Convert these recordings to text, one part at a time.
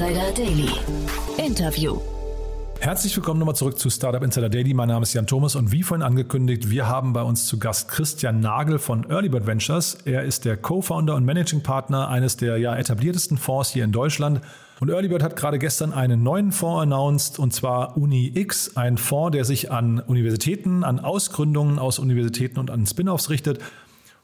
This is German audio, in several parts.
Insider Daily. Interview. Herzlich willkommen nochmal zurück zu Startup Insider Daily. Mein Name ist Jan Thomas und wie vorhin angekündigt, wir haben bei uns zu Gast Christian Nagel von Earlybird Ventures. Er ist der Co-Founder und Managing Partner eines der ja etabliertesten Fonds hier in Deutschland. Und Earlybird hat gerade gestern einen neuen Fonds announced und zwar UniX, ein Fonds, der sich an Universitäten, an Ausgründungen aus Universitäten und an Spin-offs richtet.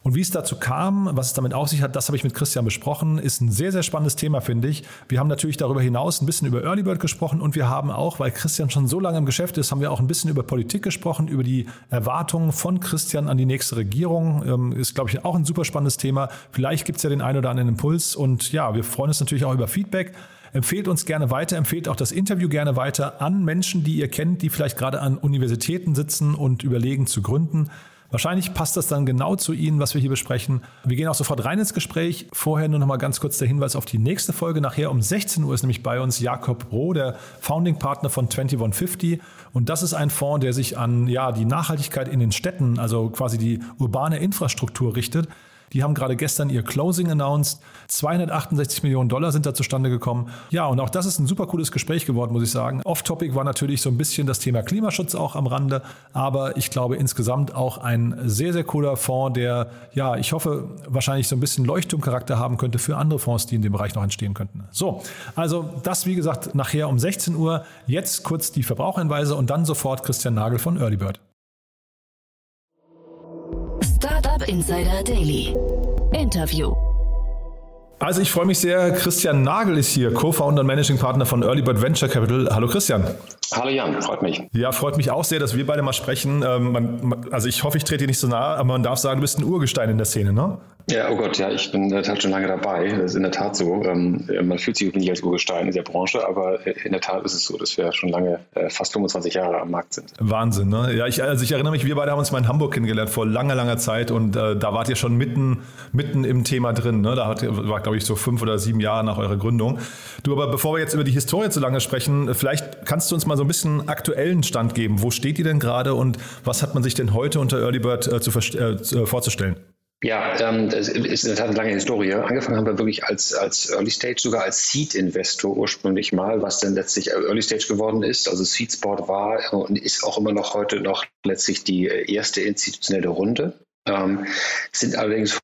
Und wie es dazu kam, was es damit auf sich hat, das habe ich mit Christian besprochen. Ist ein sehr, sehr spannendes Thema, finde ich. Wir haben natürlich darüber hinaus ein bisschen über Earlybird gesprochen und wir haben auch, weil Christian schon so lange im Geschäft ist, haben wir auch ein bisschen über Politik gesprochen, über die Erwartungen von Christian an die nächste Regierung. Ähm, ist, glaube ich, auch ein super spannendes Thema. Vielleicht gibt es ja den einen oder anderen Impuls. Und ja, wir freuen uns natürlich auch über Feedback. Empfehlt uns gerne weiter, empfehlt auch das Interview gerne weiter an Menschen, die ihr kennt, die vielleicht gerade an Universitäten sitzen und überlegen zu gründen. Wahrscheinlich passt das dann genau zu Ihnen, was wir hier besprechen. Wir gehen auch sofort rein ins Gespräch. Vorher nur noch mal ganz kurz der Hinweis auf die nächste Folge. Nachher um 16 Uhr ist nämlich bei uns Jakob Roh, der Founding Partner von 2150. Und das ist ein Fonds, der sich an ja, die Nachhaltigkeit in den Städten, also quasi die urbane Infrastruktur richtet. Die haben gerade gestern ihr Closing announced. 268 Millionen Dollar sind da zustande gekommen. Ja, und auch das ist ein super cooles Gespräch geworden, muss ich sagen. Off-Topic war natürlich so ein bisschen das Thema Klimaschutz auch am Rande, aber ich glaube insgesamt auch ein sehr, sehr cooler Fonds, der, ja, ich hoffe, wahrscheinlich so ein bisschen Leuchtturmcharakter haben könnte für andere Fonds, die in dem Bereich noch entstehen könnten. So, also das, wie gesagt, nachher um 16 Uhr. Jetzt kurz die Verbraucherhinweise und dann sofort Christian Nagel von Earlybird. Startup Insider Daily. Interview. Also ich freue mich sehr, Christian Nagel ist hier, Co-Founder und Managing Partner von Earlybird Venture Capital. Hallo Christian. Hallo Jan, freut mich. Ja, freut mich auch sehr, dass wir beide mal sprechen. Ähm, man, also ich hoffe, ich trete dir nicht so nahe, aber man darf sagen, du bist ein Urgestein in der Szene, ne? Ja, oh Gott, ja, ich bin in der Tat schon lange dabei. Das ist in der Tat so. Ähm, man fühlt sich nicht als Urgestein in der Branche, aber in der Tat ist es so, dass wir schon lange, äh, fast 25 Jahre am Markt sind. Wahnsinn, ne? Ja, ich, also ich erinnere mich, wir beide haben uns mal in Hamburg kennengelernt vor langer, langer Zeit und äh, da wart ihr schon mitten, mitten im Thema drin. Ne? Da hat, war, glaube ich, so fünf oder sieben Jahre nach eurer Gründung. Du, aber bevor wir jetzt über die Historie zu lange sprechen, vielleicht kannst du uns mal so ein bisschen aktuellen Stand geben. Wo steht ihr denn gerade und was hat man sich denn heute unter Earlybird äh, zu, äh, vorzustellen? Ja, ähm, das ist in der Tat eine lange Historie. Angefangen haben wir wirklich als, als Early Stage, sogar als Seed-Investor ursprünglich mal, was dann letztlich Early Stage geworden ist. Also Seed Sport war und ist auch immer noch heute noch letztlich die erste institutionelle Runde. Ähm, sind allerdings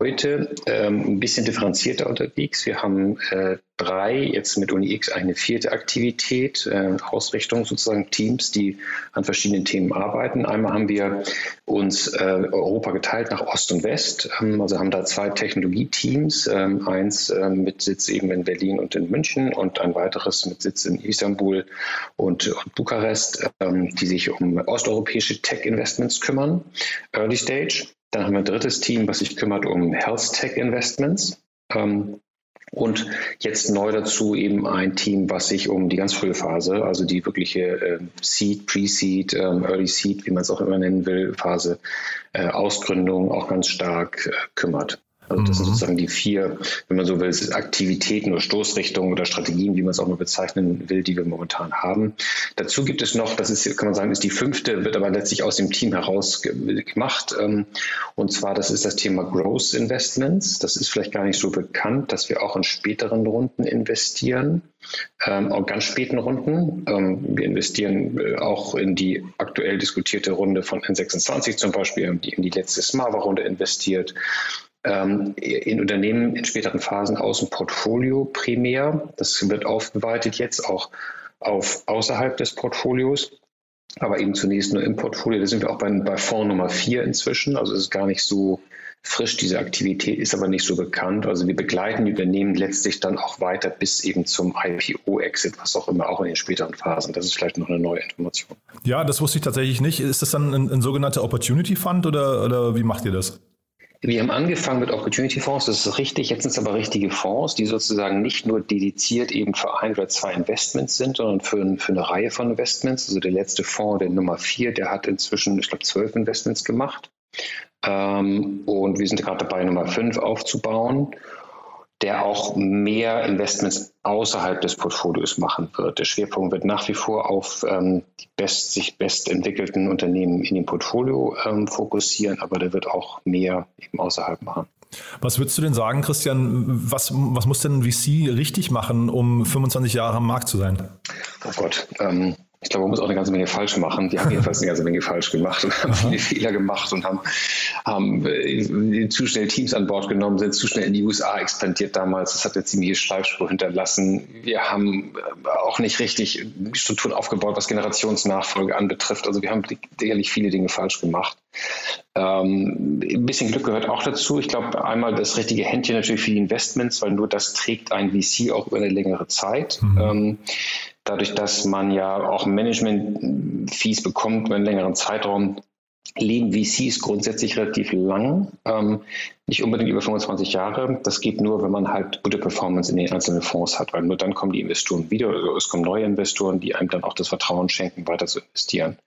heute ähm, ein bisschen differenzierter unterwegs. Wir haben äh, drei, jetzt mit Uni X eine vierte Aktivität, äh, Ausrichtung sozusagen Teams, die an verschiedenen Themen arbeiten. Einmal haben wir uns äh, Europa geteilt nach Ost und West, ähm, also haben da zwei Technologieteams, ähm, eins äh, mit Sitz eben in Berlin und in München und ein weiteres mit Sitz in Istanbul und, und Bukarest, ähm, die sich um osteuropäische Tech-Investments kümmern, Early Stage. Dann haben wir ein drittes Team, was sich kümmert um Health Tech Investments. Ähm, und jetzt neu dazu eben ein Team, was sich um die ganz frühe Phase, also die wirkliche äh, Seed, Pre-Seed, ähm, Early Seed, wie man es auch immer nennen will, Phase, äh, Ausgründung auch ganz stark äh, kümmert. Also das mhm. sind sozusagen die vier, wenn man so will, Aktivitäten oder Stoßrichtungen oder Strategien, wie man es auch nur bezeichnen will, die wir momentan haben. Dazu gibt es noch, das ist, kann man sagen, ist die fünfte, wird aber letztlich aus dem Team heraus gemacht. Ähm, und zwar, das ist das Thema Growth Investments. Das ist vielleicht gar nicht so bekannt, dass wir auch in späteren Runden investieren, ähm, auch ganz späten Runden. Ähm, wir investieren äh, auch in die aktuell diskutierte Runde von N26 zum Beispiel, die, in die letzte Smava-Runde investiert in Unternehmen in späteren Phasen aus dem Portfolio primär. Das wird aufgeweitet jetzt auch auf außerhalb des Portfolios, aber eben zunächst nur im Portfolio. Da sind wir auch bei, bei Fonds Nummer 4 inzwischen. Also es ist gar nicht so frisch, diese Aktivität ist aber nicht so bekannt. Also wir begleiten die Unternehmen letztlich dann auch weiter bis eben zum IPO-Exit, was auch immer, auch in den späteren Phasen. Das ist vielleicht noch eine neue Information. Ja, das wusste ich tatsächlich nicht. Ist das dann ein, ein sogenannter Opportunity Fund oder, oder wie macht ihr das? Wir haben angefangen mit Opportunity Fonds, das ist richtig. Jetzt sind es aber richtige Fonds, die sozusagen nicht nur dediziert eben für ein oder zwei Investments sind, sondern für, für eine Reihe von Investments. Also der letzte Fonds, der Nummer vier, der hat inzwischen, ich glaube, zwölf Investments gemacht. Ähm, und wir sind gerade dabei, Nummer fünf aufzubauen der auch mehr Investments außerhalb des Portfolios machen wird. Der Schwerpunkt wird nach wie vor auf ähm, die best, sich best entwickelten Unternehmen in dem Portfolio ähm, fokussieren, aber der wird auch mehr eben außerhalb machen. Was würdest du denn sagen, Christian, was, was muss denn VC richtig machen, um 25 Jahre am Markt zu sein? Oh Gott, ähm, ich glaube, man muss auch eine ganze Menge falsch machen. Die haben jedenfalls eine ganze Menge falsch gemacht und haben viele Fehler gemacht und haben, haben äh, zu schnell Teams an Bord genommen, sind zu schnell in die USA expandiert damals. Das hat eine ziemliche Schleifspur hinterlassen. Wir haben äh, auch nicht richtig Strukturen aufgebaut, was Generationsnachfolge anbetrifft. Also wir haben sicherlich viele Dinge falsch gemacht. Ähm, ein bisschen Glück gehört auch dazu. Ich glaube, einmal das richtige Händchen natürlich für die Investments, weil nur das trägt ein VC auch über eine längere Zeit. Mhm. Ähm, dadurch, dass man ja auch Management-Fees bekommt über einen längeren Zeitraum, leben VCs grundsätzlich relativ lang, ähm, nicht unbedingt über 25 Jahre. Das geht nur, wenn man halt gute Performance in den einzelnen Fonds hat, weil nur dann kommen die Investoren wieder, es kommen neue Investoren, die einem dann auch das Vertrauen schenken, weiter zu investieren.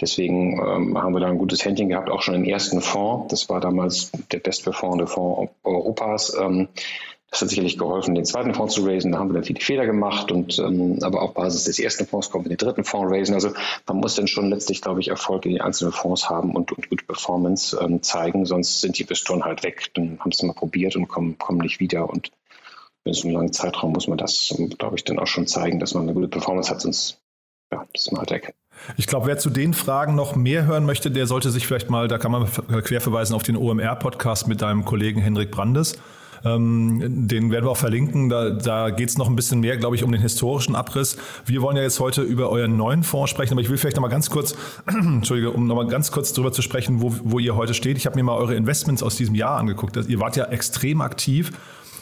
Deswegen ähm, haben wir da ein gutes Händchen gehabt, auch schon im ersten Fonds. Das war damals der bestperformende Fonds Europas. Ähm, das hat sicherlich geholfen, den zweiten Fonds zu raisen. Da haben wir dann viele Fehler gemacht und ähm, aber auf Basis des ersten Fonds kommen wir den dritten Fonds raisen. Also man muss dann schon letztlich, glaube ich, Erfolg in den einzelnen Fonds haben und, und gute Performance ähm, zeigen, sonst sind die Investoren halt weg. Dann haben sie mal probiert und kommen, kommen nicht wieder. Und in so einem langen Zeitraum muss man das, glaube ich, dann auch schon zeigen, dass man eine gute Performance hat, sonst ja, ist man halt weg. Ich glaube, wer zu den Fragen noch mehr hören möchte, der sollte sich vielleicht mal, da kann man querverweisen auf den OMR-Podcast mit deinem Kollegen Henrik Brandes. Ähm, den werden wir auch verlinken. Da, da geht es noch ein bisschen mehr, glaube ich, um den historischen Abriss. Wir wollen ja jetzt heute über euren neuen Fonds sprechen, aber ich will vielleicht noch mal ganz kurz, Entschuldige, um noch mal ganz kurz darüber zu sprechen, wo, wo ihr heute steht. Ich habe mir mal eure Investments aus diesem Jahr angeguckt. Ihr wart ja extrem aktiv.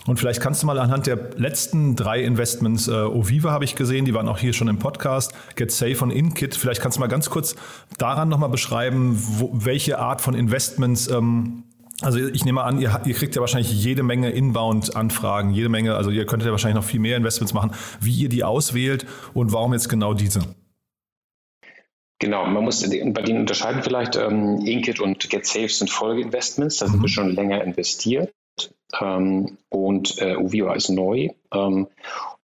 Und vielleicht kannst du mal anhand der letzten drei Investments, äh, Oviva habe ich gesehen, die waren auch hier schon im Podcast, Get Safe und InKit, vielleicht kannst du mal ganz kurz daran nochmal beschreiben, wo, welche Art von Investments ähm, also ich nehme an, ihr, ihr, kriegt ja wahrscheinlich jede Menge Inbound-Anfragen, jede Menge, also ihr könntet ja wahrscheinlich noch viel mehr Investments machen, wie ihr die auswählt und warum jetzt genau diese? Genau, man muss bei denen unterscheiden vielleicht, ähm, Inkit und GetSafe sind Folgeinvestments, da sind mhm. wir schon länger investiert ähm, und äh, Uviva ist neu. Ähm,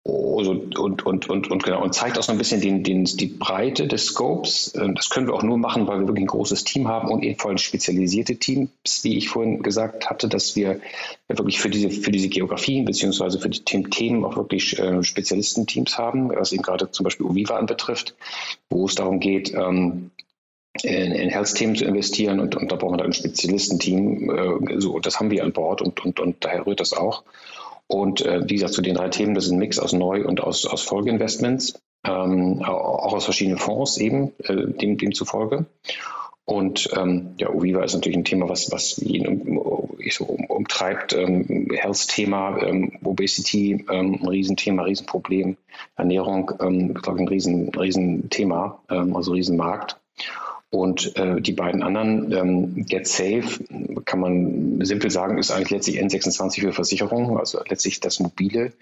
also, und, und, und, und, genau, und zeigt auch so ein bisschen den, den, die Breite des Scopes. Ähm, das können wir auch nur machen, weil wir wirklich ein großes Team haben und eben vor allem spezialisierte Teams, wie ich vorhin gesagt hatte, dass wir wirklich für diese, für diese Geografien beziehungsweise für die Themen auch wirklich äh, Spezialistenteams haben, was eben gerade zum Beispiel Uviva anbetrifft, wo es darum geht, ähm, in, in Health-Themen zu investieren und, und da braucht man dann ein Spezialistenteam. Äh, so, das haben wir an Bord und, und, und daher rührt das auch. Und äh, wie gesagt, zu den drei Themen, das ist ein Mix aus Neu- und aus, aus Folgeinvestments, ähm, auch aus verschiedenen Fonds eben, äh, dem, demzufolge. Und ähm, ja, Uviva ist natürlich ein Thema, was, was jeden um, so um, umtreibt. Ähm, Health-Thema, ähm, Obesity, ähm, ein Riesenthema, Riesenproblem. Ernährung, ähm, glaube ich, ein Riesen, Riesenthema, ähm, also Riesenmarkt. Und äh, die beiden anderen, ähm, Get Safe, kann man simpel sagen, ist eigentlich letztlich N26 für Versicherungen, also letztlich das mobile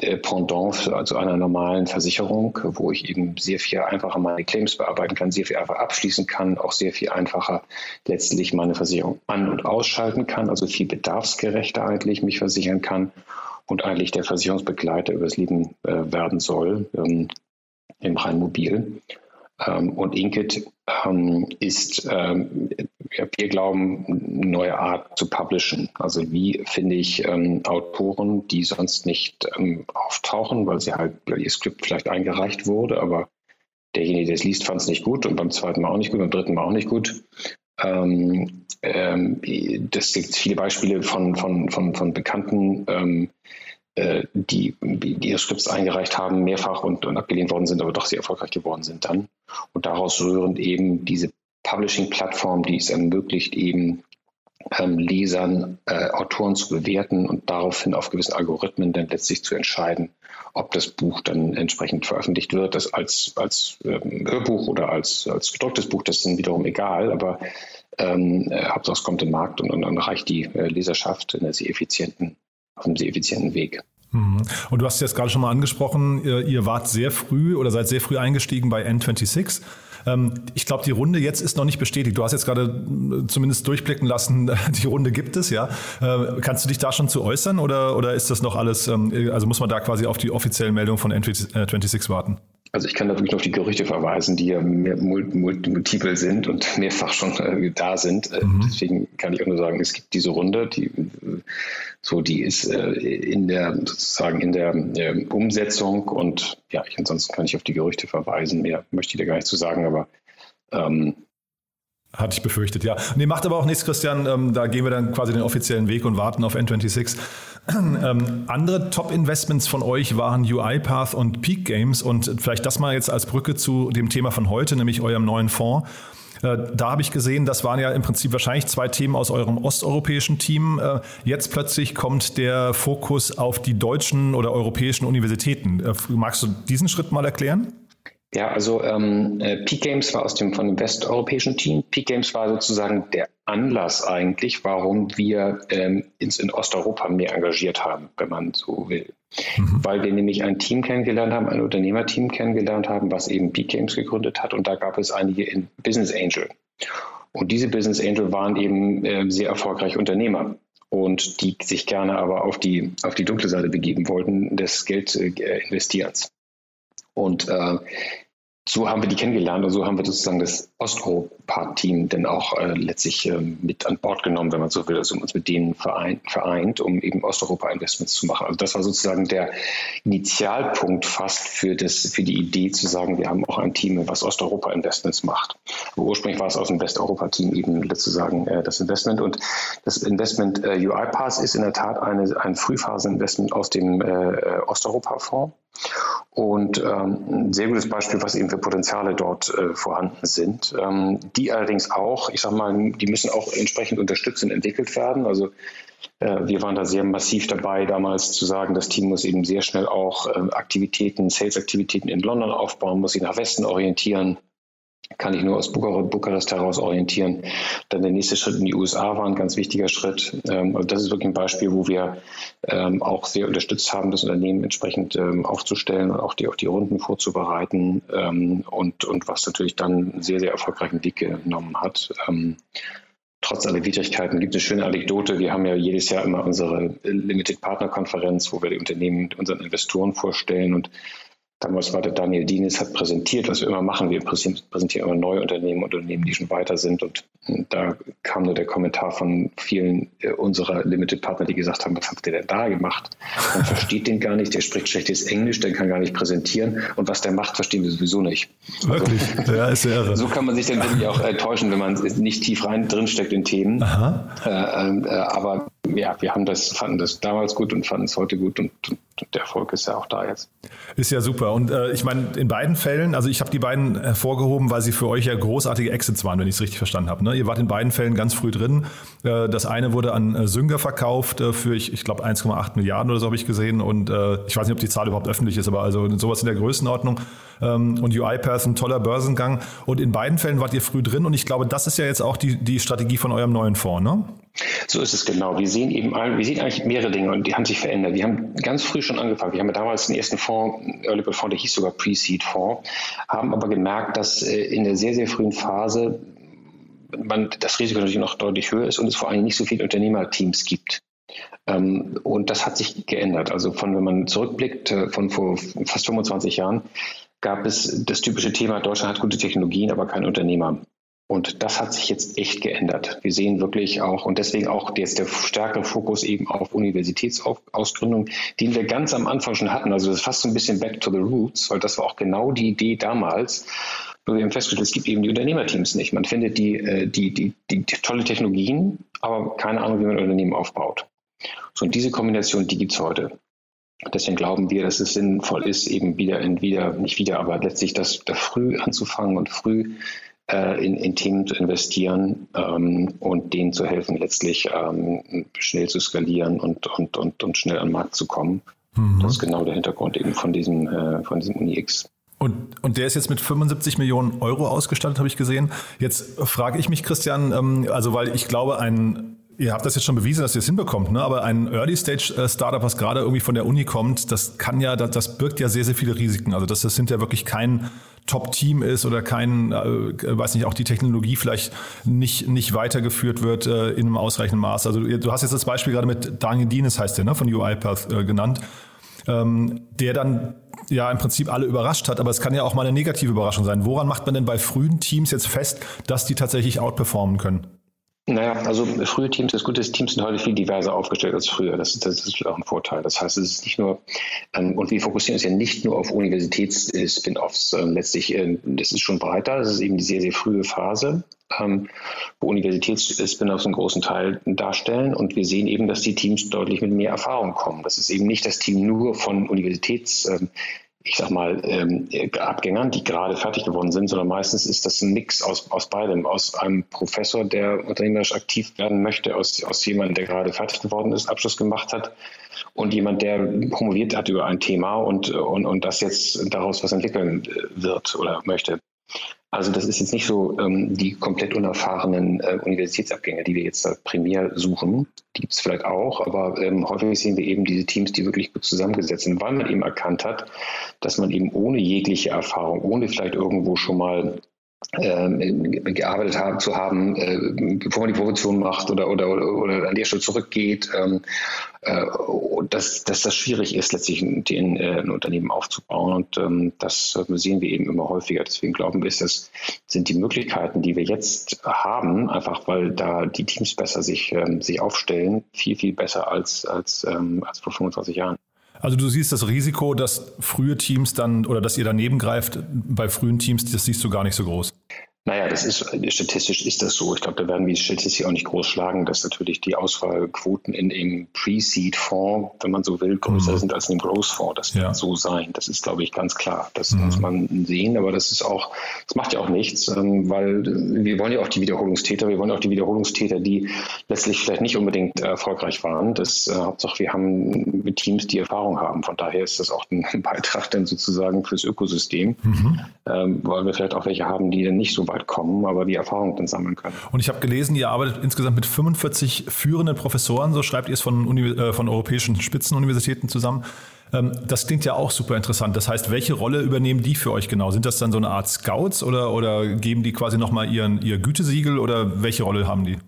äh, Pendant zu also einer normalen Versicherung, wo ich eben sehr viel einfacher meine Claims bearbeiten kann, sehr viel einfacher abschließen kann, auch sehr viel einfacher letztlich meine Versicherung an- und ausschalten kann, also viel bedarfsgerechter eigentlich mich versichern kann und eigentlich der Versicherungsbegleiter übers Leben äh, werden soll, ähm, im rein mobil. Ähm, und Inkit ähm, ist, ähm, wir glauben, eine neue Art zu publishen. Also wie finde ich Autoren, die sonst nicht auftauchen, weil sie halt, ihr Skript vielleicht eingereicht wurde, aber derjenige, der es liest, fand es nicht gut und beim zweiten Mal auch nicht gut, beim dritten Mal auch nicht gut. Ähm, ähm, das gibt viele Beispiele von, von, von, von bekannten ähm, äh, die, die ihre Skripts eingereicht haben, mehrfach und, und abgelehnt worden sind, aber doch sehr erfolgreich geworden sind dann. Und daraus rührend eben diese Publishing-Plattform, die es ermöglicht, eben ähm, Lesern, äh, Autoren zu bewerten und daraufhin auf gewissen Algorithmen dann letztlich zu entscheiden, ob das Buch dann entsprechend veröffentlicht wird, das als, als ähm, Hörbuch oder als, als gedrucktes Buch, das ist dann wiederum egal, aber ähm, Hauptsache es kommt den Markt und, und, und erreicht die äh, Leserschaft in einer sehr effizienten auf einem sehr effizienten Weg. Mhm. Und du hast es jetzt gerade schon mal angesprochen, ihr wart sehr früh oder seid sehr früh eingestiegen bei N26. Ähm, ich glaube, die Runde jetzt ist noch nicht bestätigt. Du hast jetzt gerade äh, zumindest durchblicken lassen, die Runde gibt es, ja. Äh, kannst du dich da schon zu äußern oder, oder ist das noch alles, ähm, also muss man da quasi auf die offizielle Meldung von N26 warten? Also ich kann da wirklich nur auf die Gerüchte verweisen, die ja mehr multiple sind und mehrfach schon äh, da sind. Äh, mhm. Deswegen kann ich auch nur sagen, es gibt diese Runde, die so die ist äh, in der sozusagen in der äh, Umsetzung und ja, ich, ansonsten kann ich auf die Gerüchte verweisen. Mehr möchte ich da gar nicht zu sagen, aber ähm, hatte ich befürchtet, ja. Nee, macht aber auch nichts, Christian. Ähm, da gehen wir dann quasi den offiziellen Weg und warten auf N26. Ähm, andere Top-Investments von euch waren UiPath und Peak Games und vielleicht das mal jetzt als Brücke zu dem Thema von heute, nämlich eurem neuen Fonds. Äh, da habe ich gesehen, das waren ja im Prinzip wahrscheinlich zwei Themen aus eurem osteuropäischen Team. Äh, jetzt plötzlich kommt der Fokus auf die deutschen oder europäischen Universitäten. Äh, magst du diesen Schritt mal erklären? Ja, also ähm, äh, Peak Games war aus dem von dem westeuropäischen Team. Peak Games war sozusagen der Anlass eigentlich, warum wir ähm, ins, in Osteuropa mehr engagiert haben, wenn man so will. Mhm. Weil wir nämlich ein Team kennengelernt haben, ein Unternehmerteam kennengelernt haben, was eben Peak Games gegründet hat. Und da gab es einige in Business Angel. Und diese Business Angel waren eben äh, sehr erfolgreiche Unternehmer und die sich gerne aber auf die, auf die dunkle Seite begeben wollten des Geldinvestierens. Und äh, so haben wir die kennengelernt und so haben wir sozusagen das Osteuropa-Team dann auch äh, letztlich äh, mit an Bord genommen, wenn man so will, also uns mit denen vereint, vereint, um eben Osteuropa-Investments zu machen. Also das war sozusagen der Initialpunkt fast für, das, für die Idee zu sagen, wir haben auch ein Team, was Osteuropa-Investments macht. Aber ursprünglich war es aus dem Westeuropa-Team eben sozusagen äh, das Investment und das Investment äh, UiPass ist in der Tat eine, ein Frühphasen-Investment aus dem äh Osteuropa-Fonds. Und ähm, ein sehr gutes Beispiel, was eben für Potenziale dort äh, vorhanden sind, ähm, die allerdings auch, ich sage mal, die müssen auch entsprechend unterstützend entwickelt werden. Also äh, wir waren da sehr massiv dabei, damals zu sagen, das Team muss eben sehr schnell auch äh, Aktivitäten, Sales-Aktivitäten in London aufbauen, muss sich nach Westen orientieren kann ich nur aus Bukarest heraus orientieren. Dann der nächste Schritt in die USA war ein ganz wichtiger Schritt. Und das ist wirklich ein Beispiel, wo wir ähm, auch sehr unterstützt haben, das Unternehmen entsprechend ähm, aufzustellen und auch die, auch die Runden vorzubereiten und, und was natürlich dann sehr, sehr erfolgreichen Weg genommen hat. Trotz aller Widrigkeiten gibt es eine schöne Anekdote. Wir haben ja jedes Jahr immer unsere Limited Partner Konferenz, wo wir die Unternehmen unseren Investoren vorstellen und Damals war der Daniel Dienes, hat präsentiert, was wir immer machen. Wir präsentieren immer neue Unternehmen und Unternehmen, die schon weiter sind. Und da kam nur der Kommentar von vielen äh, unserer Limited Partner, die gesagt haben, was habt ihr denn da gemacht? Man versteht den gar nicht, der spricht schlechtes Englisch, der kann gar nicht präsentieren. Und was der macht, verstehen wir sowieso nicht. Wirklich? Also, ja, ist irre. So kann man sich dann wirklich auch enttäuschen, wenn man nicht tief rein drinsteckt in Themen. Aha. Äh, äh, aber ja, wir haben das, fanden das damals gut und fanden es heute gut und, und, der Erfolg ist ja auch da jetzt. Ist ja super. Und äh, ich meine, in beiden Fällen, also ich habe die beiden hervorgehoben, weil sie für euch ja großartige Exits waren, wenn ich es richtig verstanden habe. Ne? Ihr wart in beiden Fällen ganz früh drin. Äh, das eine wurde an äh, Sünger verkauft äh, für, ich, ich glaube, 1,8 Milliarden oder so habe ich gesehen. Und äh, ich weiß nicht, ob die Zahl überhaupt öffentlich ist, aber also sowas in der Größenordnung. Ähm, und UiPath ein toller Börsengang. Und in beiden Fällen wart ihr früh drin. Und ich glaube, das ist ja jetzt auch die, die Strategie von eurem neuen Fonds, ne? So ist es genau. Wir sehen eben, wir sehen eigentlich mehrere Dinge und die haben sich verändert. Wir haben ganz früh schon angefangen. Wir haben ja damals den ersten Fonds, Early Bird Fonds, der hieß sogar Pre-Seed Fonds, haben aber gemerkt, dass äh, in der sehr, sehr frühen Phase man, das Risiko natürlich noch deutlich höher ist und es vor allem nicht so viele Unternehmerteams gibt. Ähm, und das hat sich geändert. Also von, wenn man zurückblickt, äh, von vor fast 25 Jahren, gab es das typische Thema, Deutschland hat gute Technologien, aber kein Unternehmer. Und das hat sich jetzt echt geändert. Wir sehen wirklich auch, und deswegen auch jetzt der stärkere Fokus eben auf Universitätsausgründung, den wir ganz am Anfang schon hatten. Also das ist fast so ein bisschen back to the roots, weil das war auch genau die Idee damals. Nur wir haben festgestellt, es gibt eben die Unternehmerteams nicht. Man findet die, äh, die, die, die, tolle Technologien, aber keine Ahnung, wie man ein Unternehmen aufbaut. So, und diese Kombination, die gibt es heute. Deswegen glauben wir, dass es sinnvoll ist, eben wieder in wieder, nicht wieder, aber letztlich das da früh anzufangen und früh äh, in, in Themen zu investieren ähm, und denen zu helfen, letztlich ähm, schnell zu skalieren und, und, und, und schnell an den Markt zu kommen. Mhm. Das ist genau der Hintergrund eben von diesem, äh, von diesem UniX. Und, und der ist jetzt mit 75 Millionen Euro ausgestattet, habe ich gesehen. Jetzt frage ich mich, Christian, ähm, also weil ich glaube, ein Ihr habt das jetzt schon bewiesen, dass ihr es hinbekommt, ne? aber ein Early-Stage-Startup, was gerade irgendwie von der Uni kommt, das kann ja, das, das birgt ja sehr, sehr viele Risiken. Also das, das sind ja wirklich kein Top-Team ist oder kein, äh, weiß nicht, auch die Technologie vielleicht nicht, nicht weitergeführt wird äh, in einem ausreichenden Maß. Also du hast jetzt das Beispiel gerade mit Daniel Dienes, heißt der, ne, von UiPath äh, genannt, ähm, der dann ja im Prinzip alle überrascht hat, aber es kann ja auch mal eine negative Überraschung sein. Woran macht man denn bei frühen Teams jetzt fest, dass die tatsächlich outperformen können? Naja, also frühe Teams, das gute Teams sind heute viel diverser aufgestellt als früher. Das, das ist auch ein Vorteil. Das heißt, es ist nicht nur, ähm, und wir fokussieren uns ja nicht nur auf Universitäts-Spin-Offs. Ähm, letztlich, äh, das ist schon breiter. Das ist eben die sehr, sehr frühe Phase, ähm, wo Universitäts-Spin-Offs einen großen Teil darstellen. Und wir sehen eben, dass die Teams deutlich mit mehr Erfahrung kommen. Das ist eben nicht das Team nur von Universitäts- ähm, ich sag mal, ähm, Abgängern, die gerade fertig geworden sind, sondern meistens ist das ein Mix aus, aus beidem. Aus einem Professor, der unternehmerisch aktiv werden möchte, aus, aus jemandem, der gerade fertig geworden ist, Abschluss gemacht hat und jemand, der promoviert hat über ein Thema und, und, und das jetzt daraus was entwickeln wird oder möchte. Also das ist jetzt nicht so ähm, die komplett unerfahrenen äh, Universitätsabgänger, die wir jetzt da primär suchen. Die gibt es vielleicht auch, aber ähm, häufig sehen wir eben diese Teams, die wirklich gut zusammengesetzt sind, weil man eben erkannt hat, dass man eben ohne jegliche Erfahrung, ohne vielleicht irgendwo schon mal ähm, gearbeitet haben, zu haben, äh, bevor man die Promotion macht oder, oder, oder, oder an der Stelle zurückgeht, ähm, äh, dass, dass das schwierig ist, letztlich ein, ein, äh, ein Unternehmen aufzubauen. Und ähm, das sehen wir eben immer häufiger. Deswegen glauben wir, das sind die Möglichkeiten, die wir jetzt haben, einfach weil da die Teams besser sich, ähm, sich aufstellen, viel, viel besser als, als, ähm, als vor 25 Jahren. Also du siehst das Risiko, dass frühe Teams dann oder dass ihr daneben greift bei frühen Teams, das siehst du gar nicht so groß. Naja, das ist statistisch ist das so. Ich glaube, da werden wir die Statistik auch nicht groß schlagen, dass natürlich die Auswahlquoten in dem Pre-Seed-Fonds, wenn man so will, größer mhm. sind als in dem Growth-Fonds. Das ja. wird so sein. Das ist, glaube ich, ganz klar. Das mhm. muss man sehen, aber das ist auch, das macht ja auch nichts, ähm, weil wir wollen ja auch die Wiederholungstäter, wir wollen auch die Wiederholungstäter, die letztlich vielleicht nicht unbedingt erfolgreich waren. Das äh, Hauptsache, wir haben Teams, die Erfahrung haben. Von daher ist das auch ein Beitrag dann sozusagen fürs Ökosystem, mhm. ähm, weil wir vielleicht auch welche haben, die dann nicht so weit kommen, aber die Erfahrung dann sammeln können. Und ich habe gelesen, ihr arbeitet insgesamt mit 45 führenden Professoren, so schreibt ihr es von, Uni äh, von europäischen Spitzenuniversitäten zusammen. Ähm, das klingt ja auch super interessant. Das heißt, welche Rolle übernehmen die für euch genau? Sind das dann so eine Art Scouts oder, oder geben die quasi nochmal ihr Gütesiegel oder welche Rolle haben die?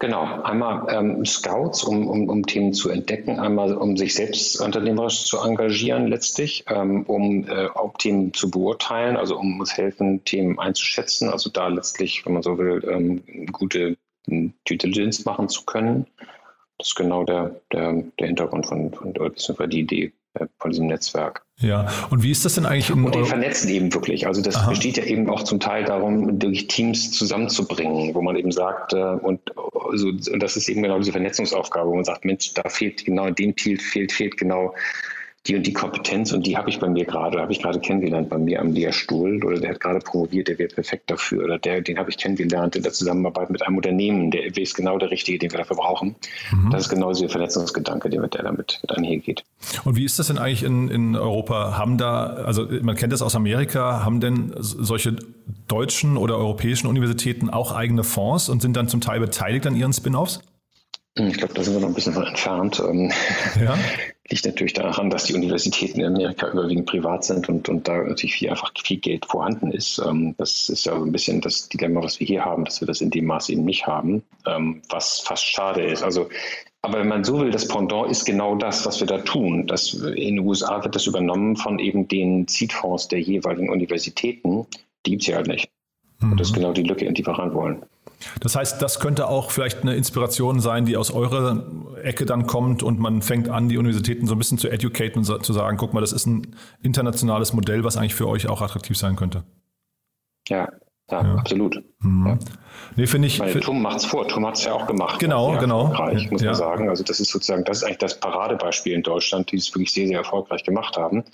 Genau, einmal ähm, Scouts, um, um, um Themen zu entdecken, einmal um sich selbst unternehmerisch zu engagieren letztlich, ähm, um äh, auch Themen zu beurteilen, also um uns helfen, Themen einzuschätzen, also da letztlich, wenn man so will, ähm, gute Due Diligence machen zu können. Das ist genau der, der, der Hintergrund von, von oder die Idee von diesem Netzwerk. Ja, und wie ist das denn eigentlich? und die vernetzen eben wirklich. Also das Aha. besteht ja eben auch zum Teil darum, durch Teams zusammenzubringen, wo man eben sagt, äh, und, also, und das ist eben genau diese Vernetzungsaufgabe, wo man sagt, Mensch, da fehlt genau in dem Team fehlt, fehlt genau die und die Kompetenz und die habe ich bei mir gerade, habe ich gerade kennengelernt bei mir am Lehrstuhl oder der hat gerade promoviert, der wäre perfekt dafür oder der, den habe ich kennengelernt in der Zusammenarbeit mit einem Unternehmen, der ist genau der Richtige, den wir dafür brauchen. Mhm. Das ist genau dieser Vernetzungsgedanke, der mit der damit mit einhergeht. Und wie ist das denn eigentlich in, in Europa? Haben da, also man kennt das aus Amerika, haben denn solche deutschen oder europäischen Universitäten auch eigene Fonds und sind dann zum Teil beteiligt an ihren Spin-offs? Ich glaube, da sind wir noch ein bisschen von entfernt. Ähm, ja. Liegt natürlich daran, dass die Universitäten in Amerika überwiegend privat sind und, und da natürlich viel, einfach viel Geld vorhanden ist. Ähm, das ist ja so ein bisschen das Dilemma, was wir hier haben, dass wir das in dem Maße eben nicht haben, ähm, was fast schade ist. Also aber wenn man so will, das Pendant ist genau das, was wir da tun. Das, in den USA wird das übernommen von eben den Seedfonds der jeweiligen Universitäten. Die gibt es ja halt nicht. Mhm. Und das ist mhm. genau die Lücke, in die wir ran wollen. Das heißt, das könnte auch vielleicht eine Inspiration sein, die aus eurer Ecke dann kommt und man fängt an, die Universitäten so ein bisschen zu educaten und zu sagen, guck mal, das ist ein internationales Modell, was eigentlich für euch auch attraktiv sein könnte. Ja, ja, ja. absolut. Mhm. Ja. Nee, finde ich. Weil TUM macht es vor. TUM hat es ja auch gemacht. Genau, genau. Erfolgreich, muss ja. man sagen. Also, das ist sozusagen, das ist eigentlich das Paradebeispiel in Deutschland, die es wirklich sehr, sehr erfolgreich gemacht haben.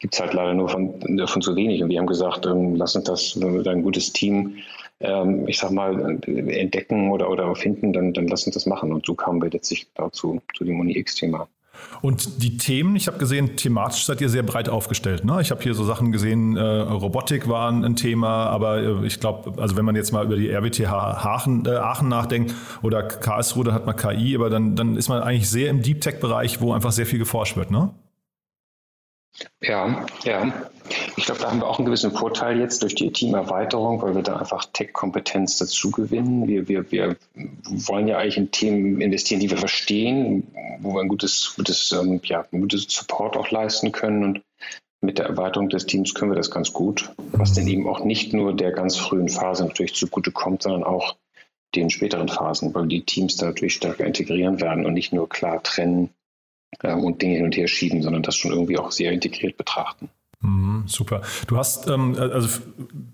Gibt es halt leider nur von, von zu wenig. Und wir haben gesagt, ähm, lass uns das, wenn wir ein gutes Team ähm, ich sag mal, entdecken oder, oder finden, dann, dann lass uns das machen. Und so kamen wir letztlich dazu, zu dem Uni-X-Thema. Und die Themen, ich habe gesehen, thematisch seid ihr sehr breit aufgestellt. Ne? Ich habe hier so Sachen gesehen, äh, Robotik war ein Thema, aber äh, ich glaube, also wenn man jetzt mal über die RWTH Aachen, äh, Aachen nachdenkt oder Karlsruhe, dann hat man KI, aber dann, dann ist man eigentlich sehr im Deep Tech-Bereich, wo einfach sehr viel geforscht wird, ne? Ja, ja. Ich glaube, da haben wir auch einen gewissen Vorteil jetzt durch die Teamerweiterung, weil wir da einfach Tech-Kompetenz dazu gewinnen. Wir, wir, wir wollen ja eigentlich in Themen investieren, die wir verstehen, wo wir ein gutes, gutes, ähm, ja, gutes Support auch leisten können. Und mit der Erweiterung des Teams können wir das ganz gut, was denn eben auch nicht nur der ganz frühen Phase natürlich zugute kommt, sondern auch den späteren Phasen, weil die Teams da natürlich stärker integrieren werden und nicht nur klar trennen äh, und Dinge hin und her schieben, sondern das schon irgendwie auch sehr integriert betrachten. Mhm, super. Du hast ähm, also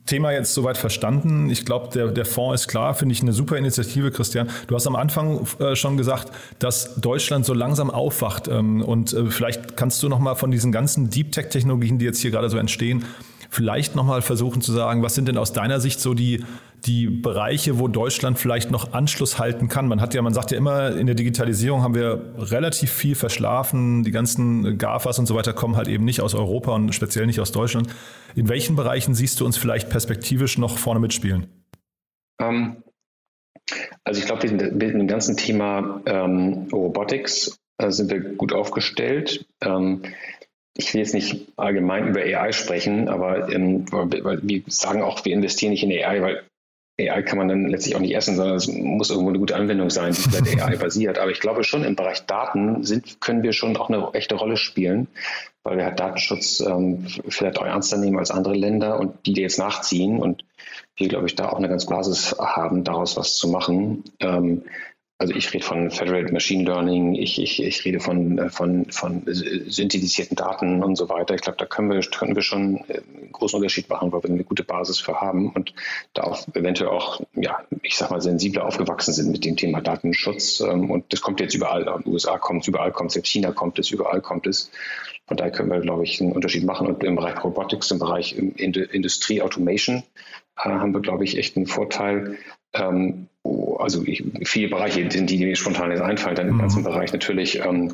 Thema jetzt soweit verstanden. Ich glaube, der, der Fonds ist klar, finde ich eine super Initiative, Christian. Du hast am Anfang äh, schon gesagt, dass Deutschland so langsam aufwacht. Ähm, und äh, vielleicht kannst du nochmal von diesen ganzen Deep Tech-Technologien, die jetzt hier gerade so entstehen, vielleicht nochmal versuchen zu sagen, was sind denn aus deiner Sicht so die, die Bereiche, wo Deutschland vielleicht noch Anschluss halten kann? Man hat ja, man sagt ja immer, in der Digitalisierung haben wir relativ viel verschlafen. Die ganzen GAFAs und so weiter kommen halt eben nicht aus Europa und speziell nicht aus Deutschland. In welchen Bereichen siehst du uns vielleicht perspektivisch noch vorne mitspielen? Ähm, also ich glaube, mit dem ganzen Thema ähm, Robotics äh, sind wir gut aufgestellt. Ähm, ich will jetzt nicht allgemein über AI sprechen, aber ähm, wir sagen auch, wir investieren nicht in AI, weil AI kann man dann letztlich auch nicht essen, sondern es muss irgendwo eine gute Anwendung sein, die vielleicht AI basiert. Aber ich glaube schon im Bereich Daten sind, können wir schon auch eine echte Rolle spielen, weil wir halt Datenschutz ähm, vielleicht auch ernster nehmen als andere Länder und die, die jetzt nachziehen und wir, glaube ich, da auch eine ganz Basis haben, daraus was zu machen. Ähm, also ich rede von Federated Machine Learning, ich, ich, ich rede von, äh, von, von synthetisierten Daten und so weiter. Ich glaube, da können wir, können wir schon äh, einen großen Unterschied machen, weil wir eine gute Basis für haben und da auch eventuell auch, ja, ich sag mal, sensibler aufgewachsen sind mit dem Thema Datenschutz. Ähm, und das kommt jetzt überall. In den USA kommt es, überall kommt es, in China kommt es, überall kommt es. Von daher können wir, glaube ich, einen Unterschied machen. Und im Bereich Robotics, im Bereich Industrie Automation äh, haben wir, glaube ich, echt einen Vorteil. Ähm, also ich, viele Bereiche die, die mir spontan jetzt einfallen. Dann im mhm. ganzen Bereich natürlich ähm,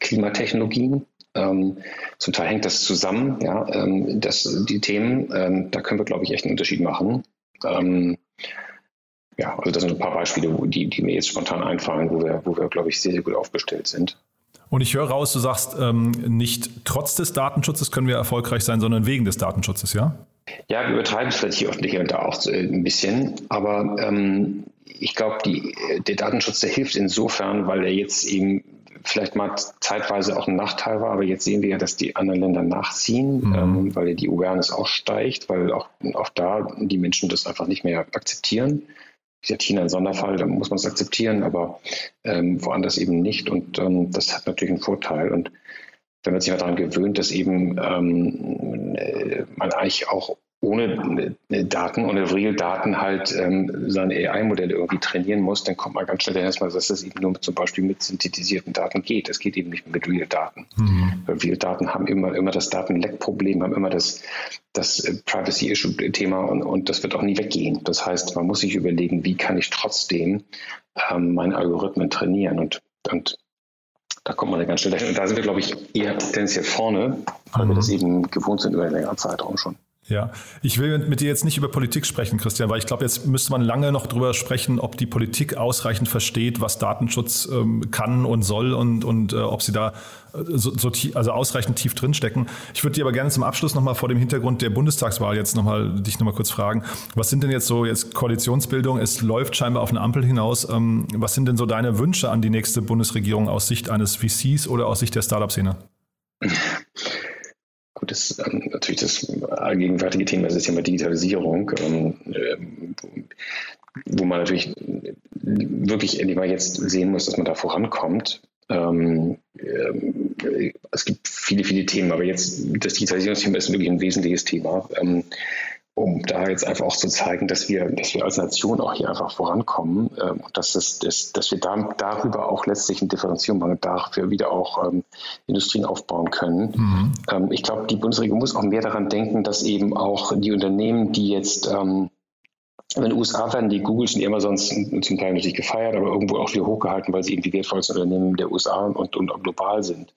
Klimatechnologien. Ähm, zum Teil hängt das zusammen, ja, ähm, das, die Themen, ähm, da können wir, glaube ich, echt einen Unterschied machen. Ähm, ja, also das sind ein paar Beispiele, wo, die, die mir jetzt spontan einfallen, wo wir, wo wir, glaube ich, sehr, sehr gut aufgestellt sind. Und ich höre raus, du sagst, ähm, nicht trotz des Datenschutzes können wir erfolgreich sein, sondern wegen des Datenschutzes, ja? Ja, wir übertreiben es vielleicht hier öffentlich da auch ein bisschen, aber ähm, ich glaube, der Datenschutz, der hilft insofern, weil er jetzt eben vielleicht mal zeitweise auch ein Nachteil war, aber jetzt sehen wir ja, dass die anderen Länder nachziehen, mhm. ähm, weil die Awareness auch steigt, weil auch, auch da die Menschen das einfach nicht mehr akzeptieren. Wie gesagt, China ein Sonderfall, da muss man es akzeptieren, aber ähm, woanders eben nicht. Und ähm, das hat natürlich einen Vorteil. Und wenn man sich mal daran gewöhnt, dass eben ähm, äh, man eigentlich auch ohne äh, Daten, ohne Real-Daten halt ähm, seine AI-Modelle irgendwie trainieren muss, dann kommt man ganz schnell erstmal, dass das eben nur zum Beispiel mit synthetisierten Daten geht. Es geht eben nicht mit Real-Daten. Mhm. Real-Daten haben immer, immer das Datenleck-Problem, haben immer das, das äh, Privacy-Issue-Thema und, und das wird auch nie weggehen. Das heißt, man muss sich überlegen, wie kann ich trotzdem ähm, meine Algorithmen trainieren und, und da kommt man dann ganz schnell dahin. Und da sind wir, glaube ich, eher tendenziell vorne, weil mhm. wir das eben gewohnt sind über einen längeren Zeitraum schon. Ja, ich will mit dir jetzt nicht über Politik sprechen, Christian, weil ich glaube, jetzt müsste man lange noch darüber sprechen, ob die Politik ausreichend versteht, was Datenschutz ähm, kann und soll und, und äh, ob sie da äh, so, so tief, also ausreichend tief drinstecken. Ich würde dir aber gerne zum Abschluss nochmal vor dem Hintergrund der Bundestagswahl jetzt nochmal dich nochmal kurz fragen. Was sind denn jetzt so jetzt Koalitionsbildung? Es läuft scheinbar auf eine Ampel hinaus. Ähm, was sind denn so deine Wünsche an die nächste Bundesregierung aus Sicht eines VCs oder aus Sicht der Startup-Szene? Das ist ähm, natürlich das allgegenwärtige Thema, das Thema Digitalisierung, ähm, wo man natürlich wirklich endlich mal jetzt sehen muss, dass man da vorankommt. Ähm, äh, es gibt viele, viele Themen, aber jetzt das Digitalisierungsthema ist wirklich ein wesentliches Thema. Ähm, um da jetzt einfach auch zu zeigen, dass wir, dass wir als Nation auch hier einfach vorankommen äh, und dass, es, dass, dass wir da, darüber auch letztlich eine Differenzierung machen, dafür wieder auch ähm, Industrien aufbauen können. Mhm. Ähm, ich glaube, die Bundesregierung muss auch mehr daran denken, dass eben auch die Unternehmen, die jetzt ähm, in den USA werden die Googles und Amazons zum Teil natürlich gefeiert, aber irgendwo auch wieder hochgehalten, weil sie eben die wertvollsten Unternehmen der USA und, und global sind.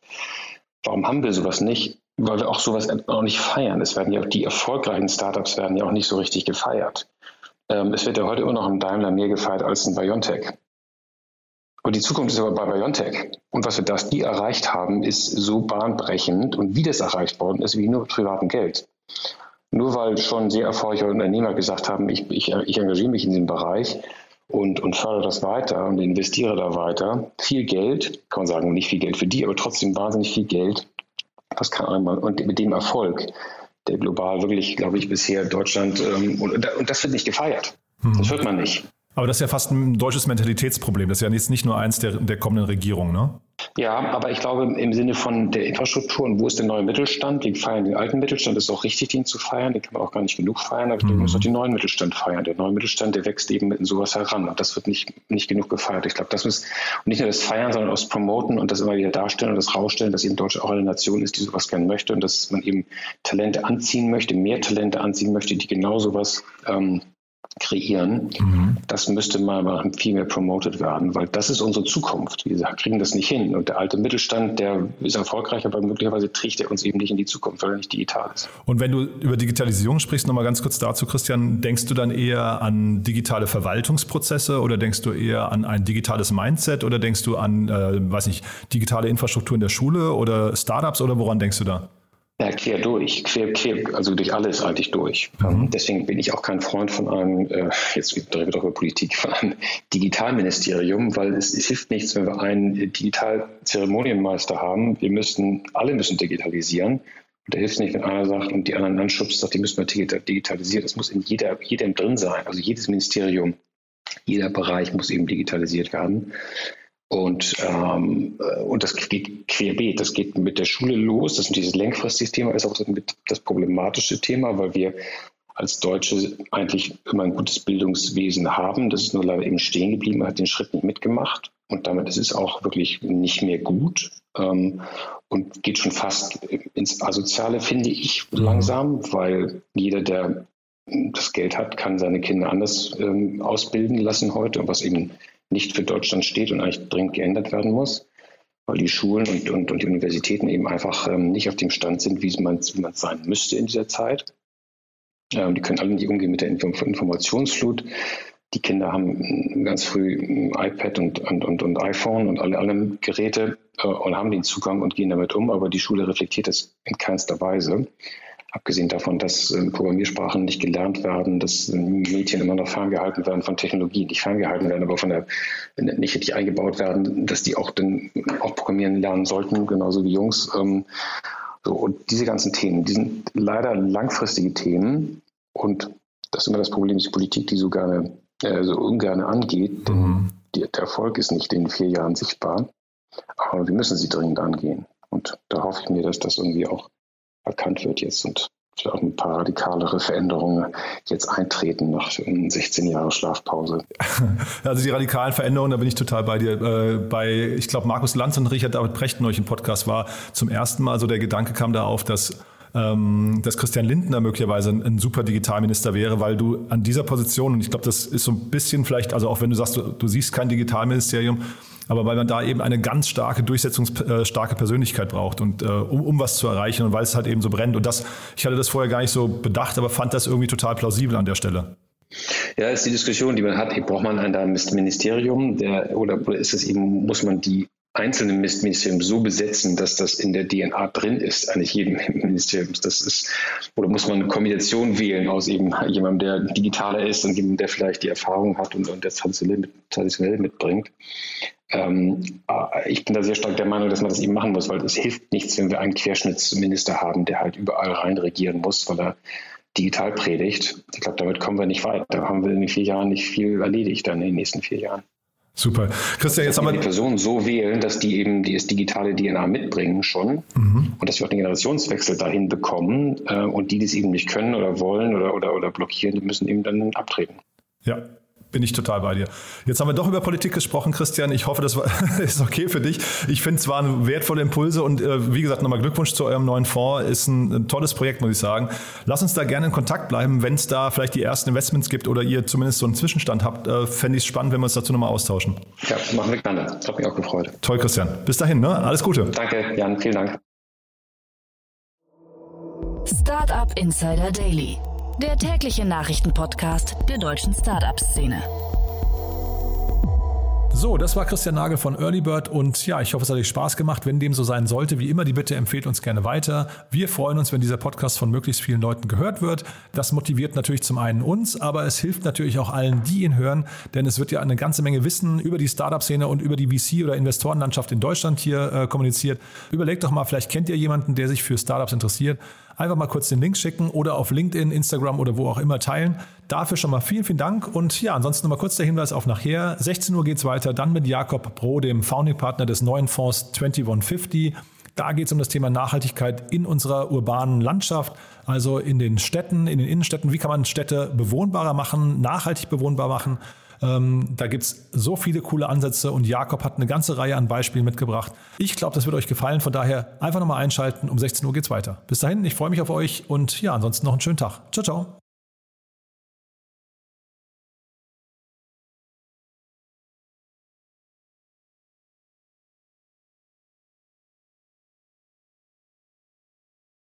Warum haben wir sowas nicht? Weil wir auch sowas auch nicht feiern. Es werden ja auch die erfolgreichen Startups werden ja auch nicht so richtig gefeiert. Ähm, es wird ja heute immer noch ein Daimler mehr gefeiert als ein Biontech. Und die Zukunft ist aber bei Biontech. Und was wir das die erreicht haben, ist so bahnbrechend und wie das erreicht worden ist, wie nur mit privatem Geld. Nur weil schon sehr erfolgreiche Unternehmer gesagt haben, ich, ich, ich engagiere mich in diesem Bereich und, und fördere das weiter und investiere da weiter. Viel Geld, kann man sagen, nicht viel Geld für die, aber trotzdem wahnsinnig viel Geld Kein anderer. Und mit dem Erfolg, der global wirklich, glaube ich, bisher Deutschland, ähm, und, und, das wird nicht gefeiert. Das hört man nicht. Aber das ist ja fast ein deutsches Mentalitätsproblem. Das ist ja jetzt nicht nur eins der, der kommenden Regierung, ne? Ja, aber ich glaube, im Sinne von der Infrastruktur und wo ist der neue Mittelstand? Wir feiern den alten Mittelstand, ist auch richtig, den zu feiern. Den kann man auch gar nicht genug feiern, aber mhm. wir müssen auch den neuen Mittelstand feiern. Der neue Mittelstand, der wächst eben mit sowas heran und das wird nicht, nicht genug gefeiert. Ich glaube, das muss und nicht nur das Feiern, sondern auch das Promoten und das immer wieder darstellen und das rausstellen, dass eben Deutschland auch eine Nation ist, die sowas gerne möchte und dass man eben Talente anziehen möchte, mehr Talente anziehen möchte, die genau sowas ähm, kreieren. Mhm. Das müsste mal viel mehr promoted werden, weil das ist unsere Zukunft. Wir kriegen das nicht hin. Und der alte Mittelstand, der ist erfolgreich, aber möglicherweise trägt er uns eben nicht in die Zukunft, weil er nicht digital ist. Und wenn du über Digitalisierung sprichst, nochmal ganz kurz dazu, Christian, denkst du dann eher an digitale Verwaltungsprozesse oder denkst du eher an ein digitales Mindset oder denkst du an, äh, weiß nicht, digitale Infrastruktur in der Schule oder Startups oder woran denkst du da? Ja, quer durch, quer, quer, also durch alles eigentlich durch. Mhm. Deswegen bin ich auch kein Freund von einem, äh, jetzt reden wir doch über Politik, von einem Digitalministerium, weil es, es hilft nichts, wenn wir einen Digitalzeremonienmeister haben. Wir müssen, alle müssen digitalisieren. Und da hilft es nicht, wenn einer sagt und die anderen anschubst, sagt, die müssen wir digitalisieren. Das muss in jeder, jedem drin sein. Also jedes Ministerium, jeder Bereich muss eben digitalisiert werden. Und, ähm, äh, und das geht querbeet. Das geht mit der Schule los. Das ist dieses langfristige Thema, ist auch das problematische Thema, weil wir als Deutsche eigentlich immer ein gutes Bildungswesen haben. Das ist nur leider eben stehen geblieben, hat den Schritt nicht mitgemacht. Und damit ist es auch wirklich nicht mehr gut ähm, und geht schon fast ins Asoziale, finde ich, mhm. langsam, weil jeder, der das Geld hat, kann seine Kinder anders ähm, ausbilden lassen heute, was eben nicht für Deutschland steht und eigentlich dringend geändert werden muss, weil die Schulen und, und, und die Universitäten eben einfach ähm, nicht auf dem Stand sind, wie man es sein müsste in dieser Zeit. Ähm, die können alle nicht umgehen mit der Informationsflut. Die Kinder haben ganz früh iPad und, und, und, und iPhone und alle anderen Geräte äh, und haben den Zugang und gehen damit um, aber die Schule reflektiert das in keinster Weise. Abgesehen davon, dass äh, Programmiersprachen nicht gelernt werden, dass äh, Mädchen immer noch ferngehalten werden von Technologie, nicht ferngehalten werden, aber von der nicht richtig eingebaut werden, dass die auch dann auch programmieren lernen sollten, genauso wie Jungs. Ähm, so, und diese ganzen Themen, die sind leider langfristige Themen und das ist immer das Problem, die Politik, die so gerne, äh, so ungern angeht, mhm. die, der Erfolg ist nicht in vier Jahren sichtbar, aber wir müssen sie dringend angehen. Und da hoffe ich mir, dass das irgendwie auch erkannt wird jetzt und vielleicht ein paar radikalere Veränderungen jetzt eintreten nach 16 Jahren Schlafpause. Also die radikalen Veränderungen, da bin ich total bei dir. Äh, bei, ich glaube, Markus Lanz und Richard David Precht neulich im Podcast war zum ersten Mal so der Gedanke kam da auf, dass ähm, dass Christian Lindner möglicherweise ein, ein, super Digitalminister wäre, weil du an dieser Position, und ich glaube, das ist so ein bisschen vielleicht, also auch wenn du sagst, du, du siehst kein Digitalministerium, aber weil man da eben eine ganz starke, durchsetzungsstarke Persönlichkeit braucht und äh, um, um was zu erreichen und weil es halt eben so brennt. Und das, ich hatte das vorher gar nicht so bedacht, aber fand das irgendwie total plausibel an der Stelle. Ja, ist die Diskussion, die man hat. Braucht man ein Ministerium, der, oder ist es eben, muss man die einzelnen Ministerium so besetzen, dass das in der DNA drin ist, eigentlich jedem Ministerium. Das ist, oder muss man eine Kombination wählen aus eben jemandem, der digitaler ist und jemandem, der vielleicht die Erfahrung hat und, und das traditionell mitbringt. Ähm, äh, ich bin da sehr stark der Meinung, dass man das eben machen muss, weil es hilft nichts, wenn wir einen Querschnittsminister haben, der halt überall rein regieren muss, weil er digital predigt. Ich glaube, damit kommen wir nicht weit. Da haben wir in den vier Jahren nicht viel erledigt, dann in den nächsten vier Jahren. Super. Christian, jetzt haben wir die Personen so wählen, dass die eben das digitale DNA mitbringen schon mhm. und dass wir auch den Generationswechsel dahin bekommen äh, und die, die es eben nicht können oder wollen oder, oder, oder blockieren, die müssen eben dann abtreten. Ja, bin ich total bei dir. Jetzt haben wir doch über Politik gesprochen, Christian. Ich hoffe, das war, ist okay für dich. Ich finde es waren wertvolle Impulse und äh, wie gesagt, nochmal Glückwunsch zu eurem neuen Fonds. Ist ein, ein, tolles Projekt, muss ich sagen. Lass uns da gerne in Kontakt bleiben, wenn es da vielleicht die ersten Investments gibt oder ihr zumindest so einen Zwischenstand habt. Äh, Fände ich es spannend, wenn wir uns dazu nochmal austauschen. Ja, machen wir gerne. Hat mich auch gefreut. Toll, Christian. Bis dahin, ne? Alles Gute. Danke, Jan. Vielen Dank. Startup Insider Daily der tägliche Nachrichtenpodcast der deutschen Startup-Szene. So, das war Christian Nagel von Earlybird und ja, ich hoffe, es hat euch Spaß gemacht. Wenn dem so sein sollte, wie immer die Bitte, empfehlt uns gerne weiter. Wir freuen uns, wenn dieser Podcast von möglichst vielen Leuten gehört wird. Das motiviert natürlich zum einen uns, aber es hilft natürlich auch allen, die ihn hören, denn es wird ja eine ganze Menge Wissen über die Startup-Szene und über die VC- oder Investorenlandschaft in Deutschland hier äh, kommuniziert. Überlegt doch mal, vielleicht kennt ihr jemanden, der sich für Startups interessiert einfach mal kurz den Link schicken oder auf LinkedIn, Instagram oder wo auch immer teilen. Dafür schon mal vielen, vielen Dank. Und ja, ansonsten nochmal kurz der Hinweis auf nachher. 16 Uhr geht es weiter, dann mit Jakob Pro, dem Founding Partner des neuen Fonds 2150. Da geht es um das Thema Nachhaltigkeit in unserer urbanen Landschaft, also in den Städten, in den Innenstädten. Wie kann man Städte bewohnbarer machen, nachhaltig bewohnbar machen? Ähm, da gibt es so viele coole Ansätze und Jakob hat eine ganze Reihe an Beispielen mitgebracht. Ich glaube, das wird euch gefallen. Von daher einfach nochmal einschalten. Um 16 Uhr geht es weiter. Bis dahin, ich freue mich auf euch und ja, ansonsten noch einen schönen Tag. Ciao, ciao.